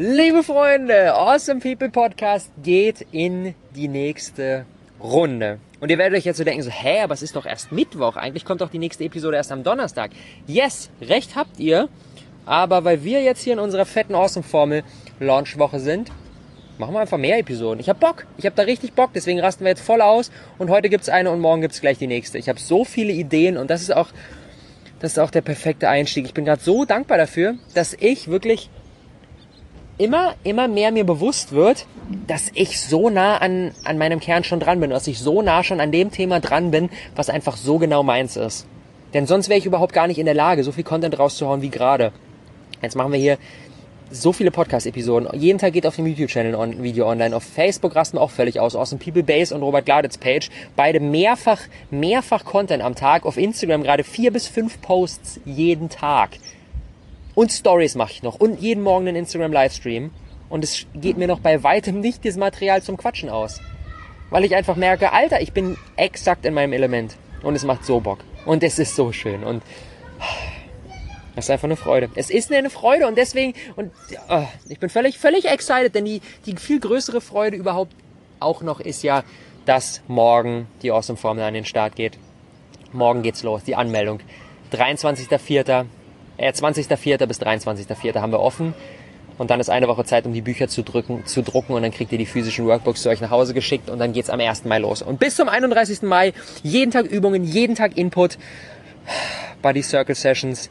Liebe Freunde, Awesome People Podcast geht in die nächste Runde. Und ihr werdet euch jetzt so denken, so, hä, aber es ist doch erst Mittwoch. Eigentlich kommt doch die nächste Episode erst am Donnerstag. Yes, recht habt ihr. Aber weil wir jetzt hier in unserer fetten Awesome Formel Launchwoche sind, machen wir einfach mehr Episoden. Ich hab Bock. Ich hab da richtig Bock. Deswegen rasten wir jetzt voll aus. Und heute gibt's eine und morgen gibt's gleich die nächste. Ich habe so viele Ideen und das ist auch, das ist auch der perfekte Einstieg. Ich bin gerade so dankbar dafür, dass ich wirklich immer, immer mehr mir bewusst wird, dass ich so nah an, an meinem Kern schon dran bin, dass ich so nah schon an dem Thema dran bin, was einfach so genau meins ist. Denn sonst wäre ich überhaupt gar nicht in der Lage, so viel Content rauszuhauen wie gerade. Jetzt machen wir hier so viele Podcast-Episoden. Jeden Tag geht auf dem YouTube-Channel ein Video online. Auf Facebook rasten wir auch völlig aus. Aus dem People Base und Robert Gladitz Page. Beide mehrfach, mehrfach Content am Tag. Auf Instagram gerade vier bis fünf Posts jeden Tag. Und Stories mache ich noch. Und jeden Morgen einen Instagram-Livestream. Und es geht mir noch bei weitem nicht das Material zum Quatschen aus. Weil ich einfach merke, Alter, ich bin exakt in meinem Element. Und es macht so Bock. Und es ist so schön. Und das ist einfach eine Freude. Es ist eine Freude und deswegen, und oh, ich bin völlig, völlig excited, denn die, die viel größere Freude überhaupt auch noch ist ja, dass morgen die Awesome Formel an den Start geht. Morgen geht's los, die Anmeldung. 23.04 äh, 20.04. bis 23.04. haben wir offen. Und dann ist eine Woche Zeit, um die Bücher zu, drücken, zu drucken und dann kriegt ihr die physischen Workbooks zu euch nach Hause geschickt und dann geht's am 1. Mai los. Und bis zum 31. Mai jeden Tag Übungen, jeden Tag Input, Body Circle Sessions,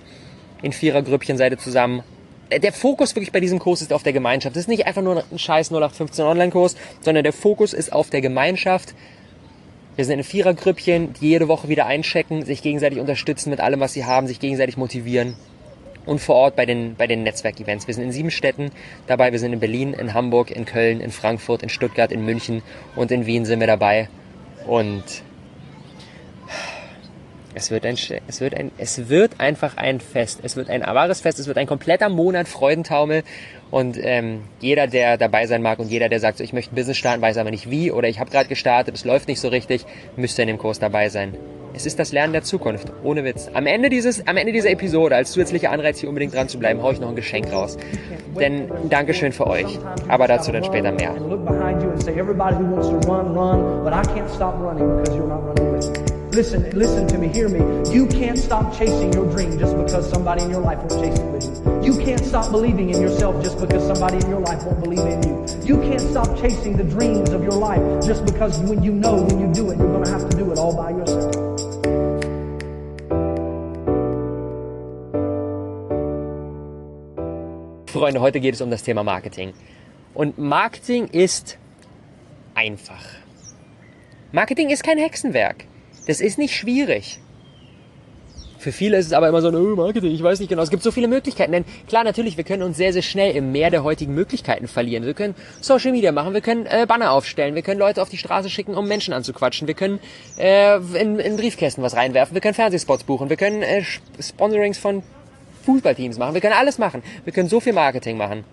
in Vierergrüppchen seid ihr zusammen. Äh, der Fokus wirklich bei diesem Kurs ist auf der Gemeinschaft. Das ist nicht einfach nur ein scheiß 0815 Online-Kurs, sondern der Fokus ist auf der Gemeinschaft. Wir sind in Vierergrüppchen, die jede Woche wieder einchecken, sich gegenseitig unterstützen mit allem, was sie haben, sich gegenseitig motivieren und vor Ort bei den, bei den Netzwerkevents. Wir sind in sieben Städten dabei. Wir sind in Berlin, in Hamburg, in Köln, in Frankfurt, in Stuttgart, in München und in Wien sind wir dabei. Und es wird ein, es wird ein, es wird einfach ein Fest. Es wird ein wahres Fest. Es wird ein kompletter Monat Freudentaumel. Und ähm, jeder, der dabei sein mag und jeder, der sagt, so, ich möchte ein Business starten, weiß aber nicht wie oder ich habe gerade gestartet, es läuft nicht so richtig, müsste in dem Kurs dabei sein. Es ist das Lernen der Zukunft, ohne Witz. Am Ende, dieses, am Ende dieser Episode, als zusätzlicher Anreiz hier unbedingt dran zu bleiben, haue ich noch ein Geschenk raus. Denn Dankeschön für euch. Aber dazu dann später mehr. Listen, listen to me, hear me. You can't stop chasing your dream just because somebody in your life won't chase it with you. You can't stop believing in yourself just because somebody in your life won't believe in you. You can't stop chasing the dreams of your life just because when you know when you do it, you're going to have to do it all by yourself. Freunde, heute geht es um das Thema Marketing. Und Marketing ist einfach. Marketing ist kein Hexenwerk. Das ist nicht schwierig. Für viele ist es aber immer so, oh, Marketing, ich weiß nicht genau. Es gibt so viele Möglichkeiten. Denn klar, natürlich, wir können uns sehr, sehr schnell im Meer der heutigen Möglichkeiten verlieren. Wir können Social Media machen, wir können äh, Banner aufstellen, wir können Leute auf die Straße schicken, um Menschen anzuquatschen, wir können äh, in, in Briefkästen was reinwerfen, wir können Fernsehspots buchen, wir können äh, Sponsorings von Fußballteams machen, wir können alles machen. Wir können so viel Marketing machen.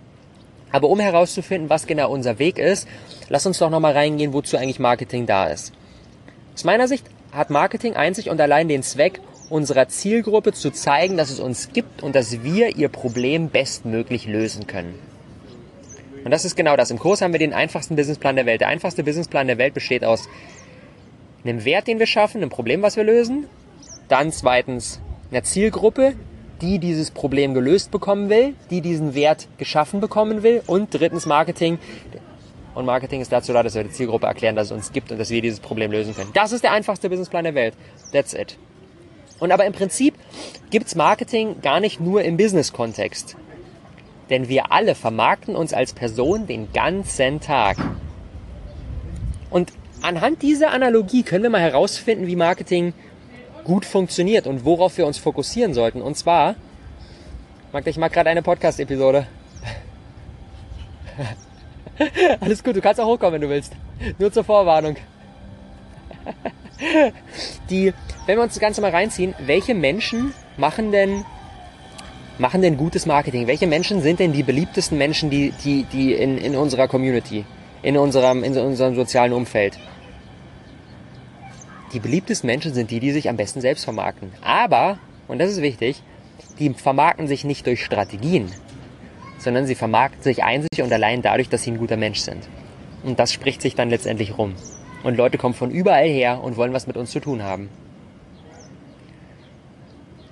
Aber um herauszufinden, was genau unser Weg ist, lass uns doch nochmal reingehen, wozu eigentlich Marketing da ist. Aus meiner Sicht hat Marketing einzig und allein den Zweck, unserer Zielgruppe zu zeigen, dass es uns gibt und dass wir ihr Problem bestmöglich lösen können. Und das ist genau das. Im Kurs haben wir den einfachsten Businessplan der Welt. Der einfachste Businessplan der Welt besteht aus einem Wert, den wir schaffen, einem Problem, was wir lösen. Dann zweitens einer Zielgruppe, die dieses Problem gelöst bekommen will, die diesen Wert geschaffen bekommen will. Und drittens Marketing, und Marketing ist dazu da, dass wir der Zielgruppe erklären, dass es uns gibt und dass wir dieses Problem lösen können. Das ist der einfachste Businessplan der Welt. That's it. Und aber im Prinzip gibt's Marketing gar nicht nur im Business-Kontext. Denn wir alle vermarkten uns als Person den ganzen Tag. Und anhand dieser Analogie können wir mal herausfinden, wie Marketing gut funktioniert und worauf wir uns fokussieren sollten. Und zwar, Magda, ich mag gerade eine Podcast-Episode. Alles gut, du kannst auch hochkommen, wenn du willst. Nur zur Vorwarnung. Die, wenn wir uns das Ganze mal reinziehen, welche Menschen machen denn, machen denn gutes Marketing? Welche Menschen sind denn die beliebtesten Menschen, die, die, die in, in unserer Community, in unserem, in unserem sozialen Umfeld? Die beliebtesten Menschen sind die, die sich am besten selbst vermarkten. Aber, und das ist wichtig, die vermarkten sich nicht durch Strategien, sondern sie vermarkten sich einzig und allein dadurch, dass sie ein guter Mensch sind. Und das spricht sich dann letztendlich rum. Und Leute kommen von überall her und wollen was mit uns zu tun haben.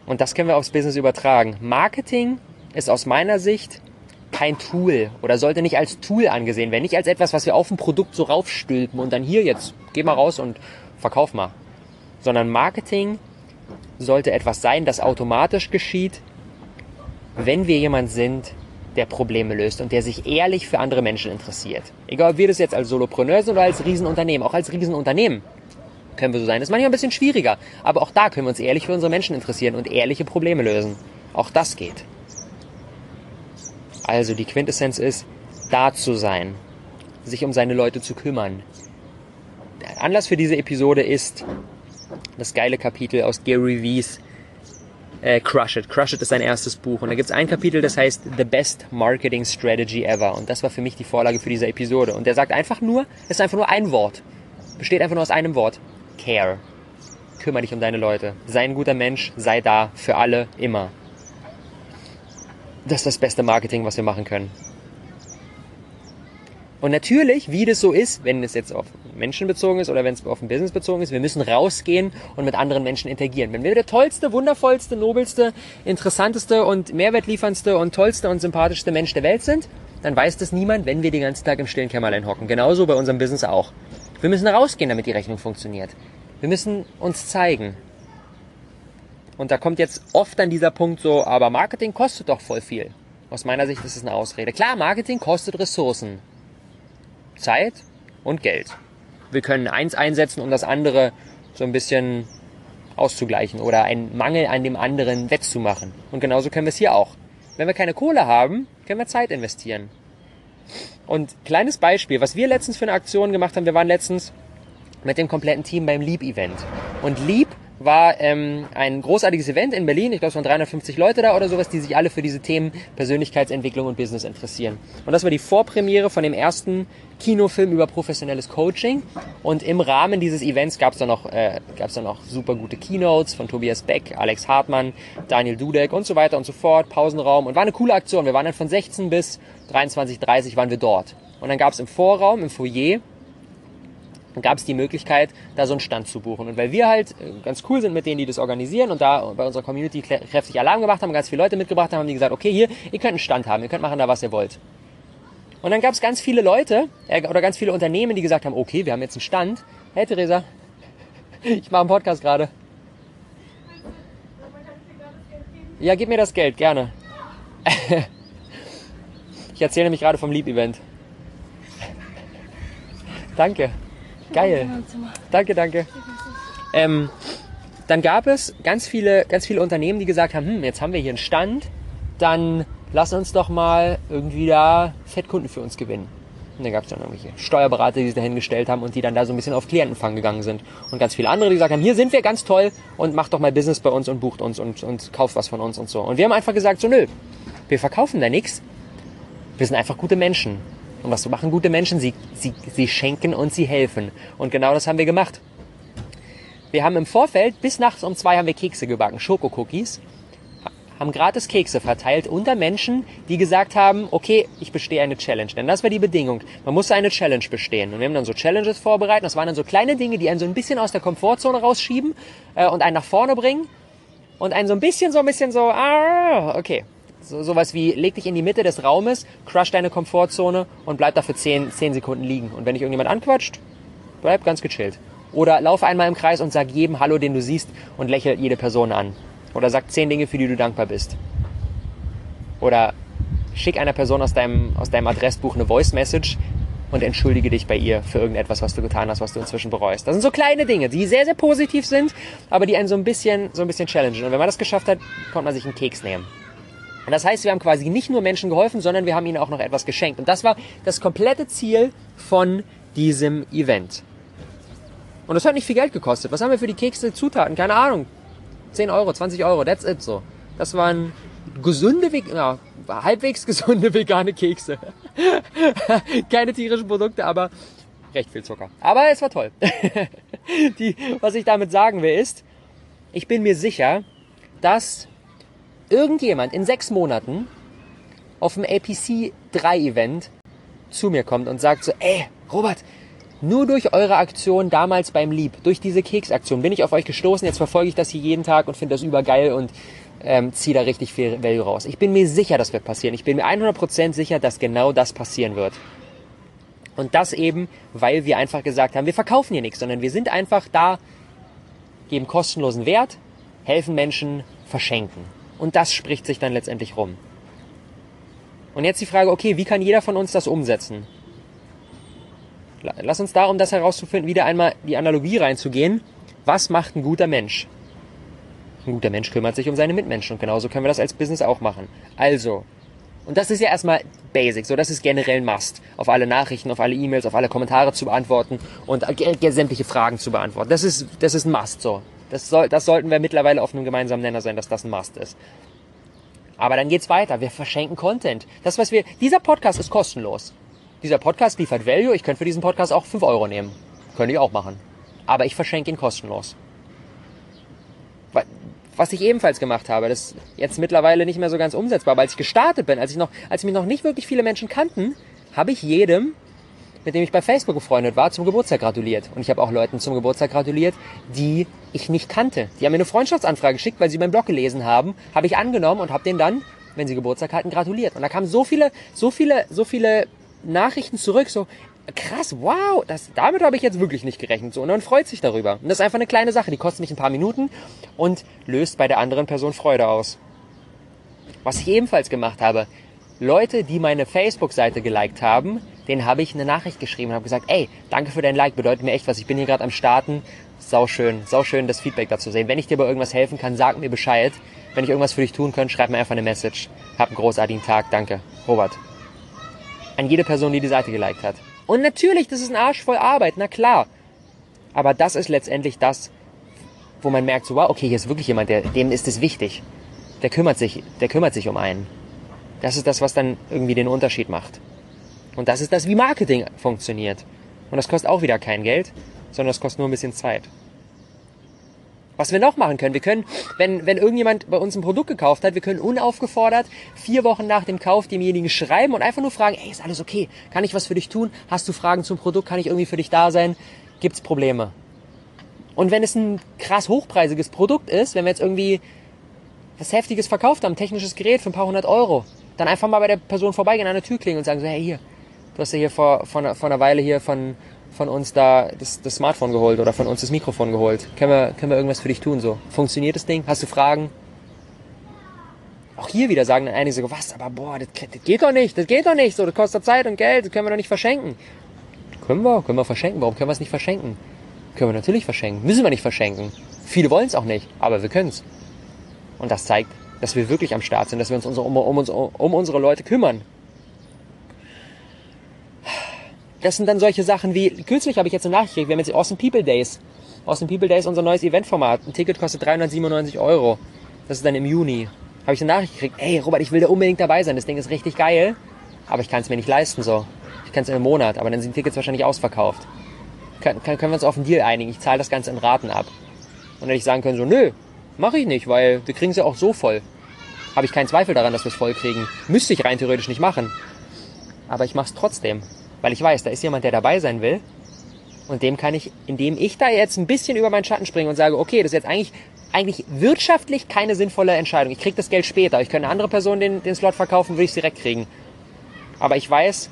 Und das können wir aufs Business übertragen. Marketing ist aus meiner Sicht kein Tool oder sollte nicht als Tool angesehen werden. Nicht als etwas, was wir auf ein Produkt so raufstülpen und dann hier jetzt, geh mal raus und verkauf mal. Sondern Marketing sollte etwas sein, das automatisch geschieht, wenn wir jemand sind, der Probleme löst und der sich ehrlich für andere Menschen interessiert. Egal, ob wir das jetzt als Solopreneur sind oder als Riesenunternehmen. Auch als Riesenunternehmen können wir so sein. Das ist manchmal ein bisschen schwieriger. Aber auch da können wir uns ehrlich für unsere Menschen interessieren und ehrliche Probleme lösen. Auch das geht. Also die Quintessenz ist, da zu sein, sich um seine Leute zu kümmern. Der Anlass für diese Episode ist das geile Kapitel aus Gary V's äh, Crush It. Crush It ist sein erstes Buch. Und da gibt es ein Kapitel, das heißt The Best Marketing Strategy Ever. Und das war für mich die Vorlage für diese Episode. Und der sagt einfach nur, es ist einfach nur ein Wort. Besteht einfach nur aus einem Wort. Care. Kümmere dich um deine Leute. Sei ein guter Mensch, sei da für alle, immer. Das ist das beste Marketing, was wir machen können. Und natürlich, wie das so ist, wenn es jetzt auf Menschen bezogen ist oder wenn es auf ein Business bezogen ist, wir müssen rausgehen und mit anderen Menschen interagieren. Wenn wir der tollste, wundervollste, nobelste, interessanteste und mehrwertlieferndste und tollste und sympathischste Mensch der Welt sind, dann weiß das niemand, wenn wir den ganzen Tag im stillen Kämmerlein hocken. Genauso bei unserem Business auch. Wir müssen rausgehen, damit die Rechnung funktioniert. Wir müssen uns zeigen. Und da kommt jetzt oft dann dieser Punkt so, aber Marketing kostet doch voll viel. Aus meiner Sicht ist es eine Ausrede. Klar, Marketing kostet Ressourcen. Zeit und Geld. Wir können eins einsetzen, um das andere so ein bisschen auszugleichen oder einen Mangel an dem anderen wettzumachen. Und genauso können wir es hier auch. Wenn wir keine Kohle haben, können wir Zeit investieren. Und kleines Beispiel, was wir letztens für eine Aktion gemacht haben, wir waren letztens mit dem kompletten Team beim Leap-Event. Und Leap war ähm, ein großartiges Event in Berlin. Ich glaube, es waren 350 Leute da oder sowas, die sich alle für diese Themen Persönlichkeitsentwicklung und Business interessieren. Und das war die Vorpremiere von dem ersten Kinofilm über professionelles Coaching. Und im Rahmen dieses Events gab es dann noch äh, gab's dann noch super gute Keynotes von Tobias Beck, Alex Hartmann, Daniel Dudek und so weiter und so fort. Pausenraum und war eine coole Aktion. Wir waren dann von 16 bis 23:30 waren wir dort. Und dann gab es im Vorraum, im Foyer gab es die Möglichkeit, da so einen Stand zu buchen. Und weil wir halt äh, ganz cool sind mit denen, die das organisieren und da bei unserer Community kräftig Alarm gemacht haben, ganz viele Leute mitgebracht haben, haben die gesagt, okay, hier, ihr könnt einen Stand haben, ihr könnt machen da, was ihr wollt. Und dann gab es ganz viele Leute äh, oder ganz viele Unternehmen, die gesagt haben, okay, wir haben jetzt einen Stand. Hey Theresa, ich mache einen Podcast gerade. Ja, gib mir das Geld, gerne. ich erzähle nämlich gerade vom Leap-Event. Danke. Geil. Danke, danke. Ähm, dann gab es ganz viele, ganz viele Unternehmen, die gesagt haben, hm, jetzt haben wir hier einen Stand, dann lass uns doch mal irgendwie da Fettkunden für uns gewinnen. Und dann gab es dann irgendwelche Steuerberater, die sich dahingestellt haben und die dann da so ein bisschen auf Klientenfang gegangen sind. Und ganz viele andere, die gesagt haben, hier sind wir ganz toll und macht doch mal Business bei uns und bucht uns und, und kauft was von uns und so. Und wir haben einfach gesagt, so nö, wir verkaufen da nichts. Wir sind einfach gute Menschen. Und was machen gute Menschen? Sie, sie, sie schenken und sie helfen. Und genau das haben wir gemacht. Wir haben im Vorfeld, bis nachts um zwei haben wir Kekse gebacken, Schokokookies, haben gratis Kekse verteilt unter Menschen, die gesagt haben, okay, ich bestehe eine Challenge. Denn das war die Bedingung. Man musste eine Challenge bestehen. Und wir haben dann so Challenges vorbereitet. Das waren dann so kleine Dinge, die einen so ein bisschen aus der Komfortzone rausschieben äh, und einen nach vorne bringen. Und einen so ein bisschen, so ein bisschen so, ah, okay, so, sowas wie, leg dich in die Mitte des Raumes, crush deine Komfortzone und bleib da für 10, 10 Sekunden liegen. Und wenn dich irgendjemand anquatscht, bleib ganz gechillt. Oder lauf einmal im Kreis und sag jedem Hallo, den du siehst und lächel jede Person an. Oder sag 10 Dinge, für die du dankbar bist. Oder schick einer Person aus deinem, aus deinem Adressbuch eine Voice Message und entschuldige dich bei ihr für irgendetwas, was du getan hast, was du inzwischen bereust. Das sind so kleine Dinge, die sehr, sehr positiv sind, aber die einen so ein bisschen, so ein bisschen challengen. Und wenn man das geschafft hat, konnte man sich einen Keks nehmen. Und das heißt, wir haben quasi nicht nur Menschen geholfen, sondern wir haben ihnen auch noch etwas geschenkt. Und das war das komplette Ziel von diesem Event. Und das hat nicht viel Geld gekostet. Was haben wir für die Kekse Zutaten? Keine Ahnung. 10 Euro, 20 Euro, that's it so. Das waren gesunde, ja, halbwegs gesunde vegane Kekse. Keine tierischen Produkte, aber recht viel Zucker. Aber es war toll. die, was ich damit sagen will ist, ich bin mir sicher, dass irgendjemand in sechs Monaten auf dem APC 3 Event zu mir kommt und sagt so, ey, Robert, nur durch eure Aktion damals beim Lieb, durch diese Keksaktion bin ich auf euch gestoßen, jetzt verfolge ich das hier jeden Tag und finde das übergeil und ähm, ziehe da richtig viel Value raus. Ich bin mir sicher, das wird passieren. Ich bin mir 100% sicher, dass genau das passieren wird. Und das eben, weil wir einfach gesagt haben, wir verkaufen hier nichts, sondern wir sind einfach da, geben kostenlosen Wert, helfen Menschen, verschenken. Und das spricht sich dann letztendlich rum. Und jetzt die Frage, okay, wie kann jeder von uns das umsetzen? Lass uns da, um das herauszufinden, wieder einmal die Analogie reinzugehen. Was macht ein guter Mensch? Ein guter Mensch kümmert sich um seine Mitmenschen und genauso können wir das als Business auch machen. Also, und das ist ja erstmal basic, so das ist generell ein Must, auf alle Nachrichten, auf alle E-Mails, auf alle Kommentare zu beantworten und sämtliche Fragen zu beantworten. Das ist, das ist ein Must, so. Das, soll, das sollten wir mittlerweile auf einem gemeinsamen Nenner sein, dass das ein Must ist. Aber dann geht's weiter. Wir verschenken Content. Das, was wir, dieser Podcast ist kostenlos. Dieser Podcast liefert Value. Ich könnte für diesen Podcast auch 5 Euro nehmen. Könnte ich auch machen. Aber ich verschenke ihn kostenlos. Was ich ebenfalls gemacht habe, das ist jetzt mittlerweile nicht mehr so ganz umsetzbar, weil als ich gestartet bin, als ich noch, als mich noch nicht wirklich viele Menschen kannten, habe ich jedem, mit dem ich bei Facebook befreundet war, zum Geburtstag gratuliert. Und ich habe auch Leuten zum Geburtstag gratuliert, die ich nicht kannte. Die haben mir eine Freundschaftsanfrage geschickt, weil sie meinen Blog gelesen haben, habe ich angenommen und habe denen dann, wenn sie Geburtstag hatten, gratuliert. Und da kamen so viele, so viele, so viele Nachrichten zurück, so, krass, wow, das, damit habe ich jetzt wirklich nicht gerechnet. So, und man freut sich darüber. Und das ist einfach eine kleine Sache, die kostet mich ein paar Minuten und löst bei der anderen Person Freude aus. Was ich ebenfalls gemacht habe, Leute, die meine Facebook-Seite geliked haben, denen habe ich eine Nachricht geschrieben und habe gesagt, ey, danke für dein Like, bedeutet mir echt was. Ich bin hier gerade am Starten. Sau schön, sau schön, das Feedback dazu sehen. Wenn ich dir bei irgendwas helfen kann, sag mir Bescheid. Wenn ich irgendwas für dich tun kann, schreib mir einfach eine Message. Hab einen großartigen Tag, danke. Robert. An jede Person, die die Seite geliked hat. Und natürlich, das ist ein Arsch voll Arbeit, na klar. Aber das ist letztendlich das, wo man merkt, so, wow, okay, hier ist wirklich jemand, der, dem ist es wichtig. Der kümmert sich, der kümmert sich um einen. Das ist das, was dann irgendwie den Unterschied macht. Und das ist das, wie Marketing funktioniert. Und das kostet auch wieder kein Geld, sondern das kostet nur ein bisschen Zeit. Was wir noch machen können, wir können, wenn, wenn irgendjemand bei uns ein Produkt gekauft hat, wir können unaufgefordert vier Wochen nach dem Kauf demjenigen schreiben und einfach nur fragen, ey, ist alles okay? Kann ich was für dich tun? Hast du Fragen zum Produkt? Kann ich irgendwie für dich da sein? Gibt's Probleme? Und wenn es ein krass hochpreisiges Produkt ist, wenn wir jetzt irgendwie was Heftiges verkauft haben, ein technisches Gerät für ein paar hundert Euro, dann einfach mal bei der Person vorbeigehen, an der Tür klingen und sagen so, hey, hier, du hast ja hier vor, vor, vor einer Weile hier von, von uns da das, das Smartphone geholt oder von uns das Mikrofon geholt. Können wir, können wir irgendwas für dich tun so? Funktioniert das Ding? Hast du Fragen? Auch hier wieder sagen dann einige so, was, aber boah, das, das geht doch nicht, das geht doch nicht, so, das kostet Zeit und Geld, das können wir doch nicht verschenken. Können wir, können wir verschenken. Warum können wir es nicht verschenken? Können wir natürlich verschenken. Müssen wir nicht verschenken. Viele wollen es auch nicht, aber wir können es. Und das zeigt, dass wir wirklich am Start sind, dass wir uns um, um, uns, um unsere Leute kümmern. Das sind dann solche Sachen wie, kürzlich habe ich jetzt eine Nachricht gekriegt, wir haben jetzt die Awesome People Days. Awesome People Days unser neues Eventformat. Ein Ticket kostet 397 Euro. Das ist dann im Juni. Habe ich eine Nachricht gekriegt, ey Robert, ich will da unbedingt dabei sein. Das Ding ist richtig geil, aber ich kann es mir nicht leisten so. Ich kann es in einem Monat, aber dann sind die Tickets wahrscheinlich ausverkauft. Kann, können wir uns auf einen Deal einigen? Ich zahle das Ganze in Raten ab. Und dann hätte ich sagen können, so, nö, mache ich nicht, weil wir kriegen sie auch so voll. Habe ich keinen Zweifel daran, dass wir es voll kriegen. Müsste ich rein theoretisch nicht machen. Aber ich mache es trotzdem. Weil ich weiß, da ist jemand, der dabei sein will. Und dem kann ich, indem ich da jetzt ein bisschen über meinen Schatten springe und sage, okay, das ist jetzt eigentlich, eigentlich wirtschaftlich keine sinnvolle Entscheidung. Ich kriege das Geld später. Ich könnte eine andere Person den, den Slot verkaufen, würde ich es direkt kriegen. Aber ich weiß,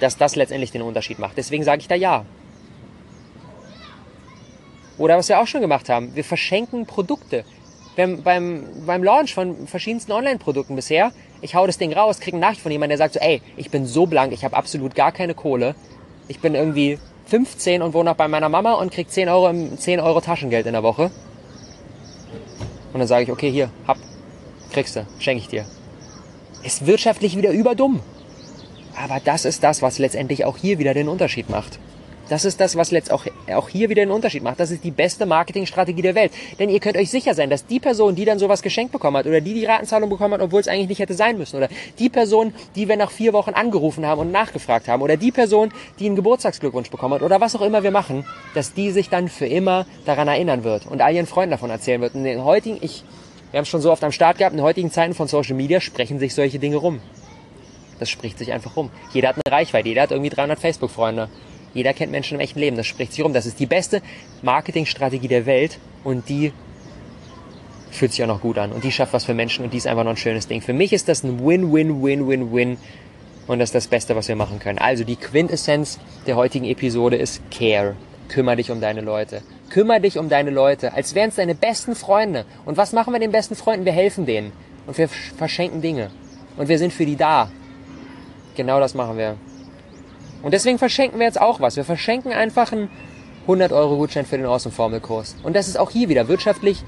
dass das letztendlich den Unterschied macht. Deswegen sage ich da ja. Oder was wir auch schon gemacht haben, wir verschenken Produkte. Beim, beim, beim Launch von verschiedensten Online-Produkten bisher ich hau das Ding raus, krieg eine Nachricht von jemandem, der sagt so, ey, ich bin so blank, ich habe absolut gar keine Kohle. Ich bin irgendwie 15 und wohne noch bei meiner Mama und krieg 10 Euro, 10 Euro Taschengeld in der Woche. Und dann sage ich, okay, hier, hab, kriegst du, schenke ich dir. Ist wirtschaftlich wieder überdumm. Aber das ist das, was letztendlich auch hier wieder den Unterschied macht. Das ist das, was letzt auch, auch hier wieder den Unterschied macht. Das ist die beste Marketingstrategie der Welt. Denn ihr könnt euch sicher sein, dass die Person, die dann sowas geschenkt bekommen hat oder die die Ratenzahlung bekommen hat, obwohl es eigentlich nicht hätte sein müssen oder die Person, die wir nach vier Wochen angerufen haben und nachgefragt haben oder die Person, die einen Geburtstagsglückwunsch bekommen hat oder was auch immer wir machen, dass die sich dann für immer daran erinnern wird und all ihren Freunden davon erzählen wird. Und in den heutigen, ich, wir haben es schon so oft am Start gehabt, in den heutigen Zeiten von Social Media sprechen sich solche Dinge rum. Das spricht sich einfach rum. Jeder hat eine Reichweite, jeder hat irgendwie 300 Facebook-Freunde. Jeder kennt Menschen im echten Leben, das spricht sich rum. Das ist die beste Marketingstrategie der Welt und die fühlt sich auch noch gut an und die schafft was für Menschen und die ist einfach noch ein schönes Ding. Für mich ist das ein Win-Win-Win-Win-Win und das ist das Beste, was wir machen können. Also die Quintessenz der heutigen Episode ist Care. Kümmer dich um deine Leute. Kümmer dich um deine Leute, als wären es deine besten Freunde. Und was machen wir den besten Freunden? Wir helfen denen und wir verschenken Dinge und wir sind für die da. Genau das machen wir. Und deswegen verschenken wir jetzt auch was. Wir verschenken einfach einen 100 Euro Gutschein für den Awesome Formelkurs. Und das ist auch hier wieder wirtschaftlich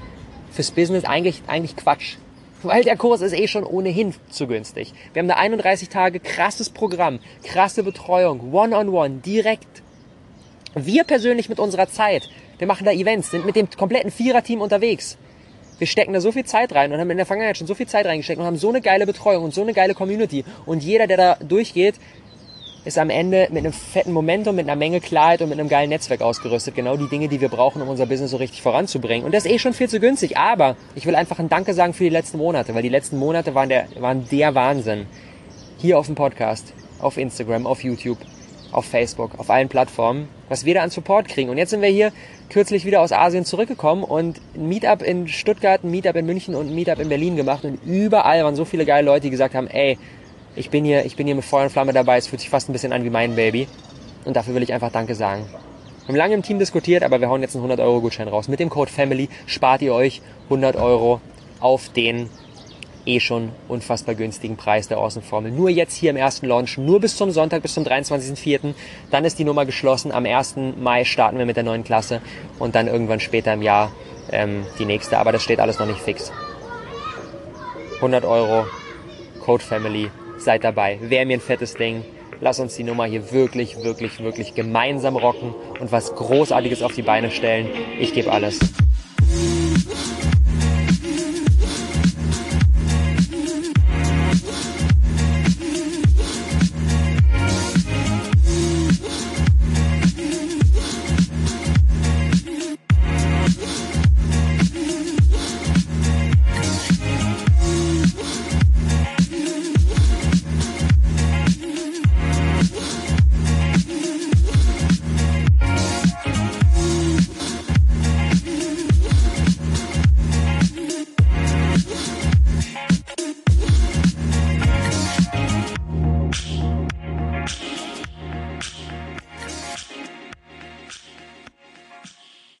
fürs Business eigentlich, eigentlich Quatsch. Weil der Kurs ist eh schon ohnehin zu günstig. Wir haben da 31 Tage krasses Programm, krasse Betreuung, One-on-One, -on -one, direkt. Wir persönlich mit unserer Zeit. Wir machen da Events, sind mit dem kompletten Vierer-Team unterwegs. Wir stecken da so viel Zeit rein und haben in der Vergangenheit schon so viel Zeit reingesteckt und haben so eine geile Betreuung und so eine geile Community. Und jeder, der da durchgeht, ist am Ende mit einem fetten Momentum, mit einer Menge Klarheit und mit einem geilen Netzwerk ausgerüstet. Genau die Dinge, die wir brauchen, um unser Business so richtig voranzubringen. Und das ist eh schon viel zu günstig. Aber ich will einfach ein Danke sagen für die letzten Monate, weil die letzten Monate waren der, waren der Wahnsinn. Hier auf dem Podcast, auf Instagram, auf YouTube, auf Facebook, auf allen Plattformen, was wir da an Support kriegen. Und jetzt sind wir hier kürzlich wieder aus Asien zurückgekommen und ein Meetup in Stuttgart, ein Meetup in München und ein Meetup in Berlin gemacht. Und überall waren so viele geile Leute, die gesagt haben, ey, ich bin hier, ich bin hier mit Feuer und Flamme dabei. Es fühlt sich fast ein bisschen an wie mein Baby. Und dafür will ich einfach Danke sagen. Wir haben lange im Team diskutiert, aber wir hauen jetzt einen 100 Euro Gutschein raus. Mit dem Code FAMILY spart ihr euch 100 Euro auf den eh schon unfassbar günstigen Preis der Außenformel. Nur jetzt hier im ersten Launch, nur bis zum Sonntag, bis zum 23.04. Dann ist die Nummer geschlossen. Am 1. Mai starten wir mit der neuen Klasse und dann irgendwann später im Jahr ähm, die nächste. Aber das steht alles noch nicht fix. 100 Euro, Code Family, seid dabei. Wäre mir ein fettes Ding. Lass uns die Nummer hier wirklich, wirklich, wirklich gemeinsam rocken und was Großartiges auf die Beine stellen. Ich gebe alles.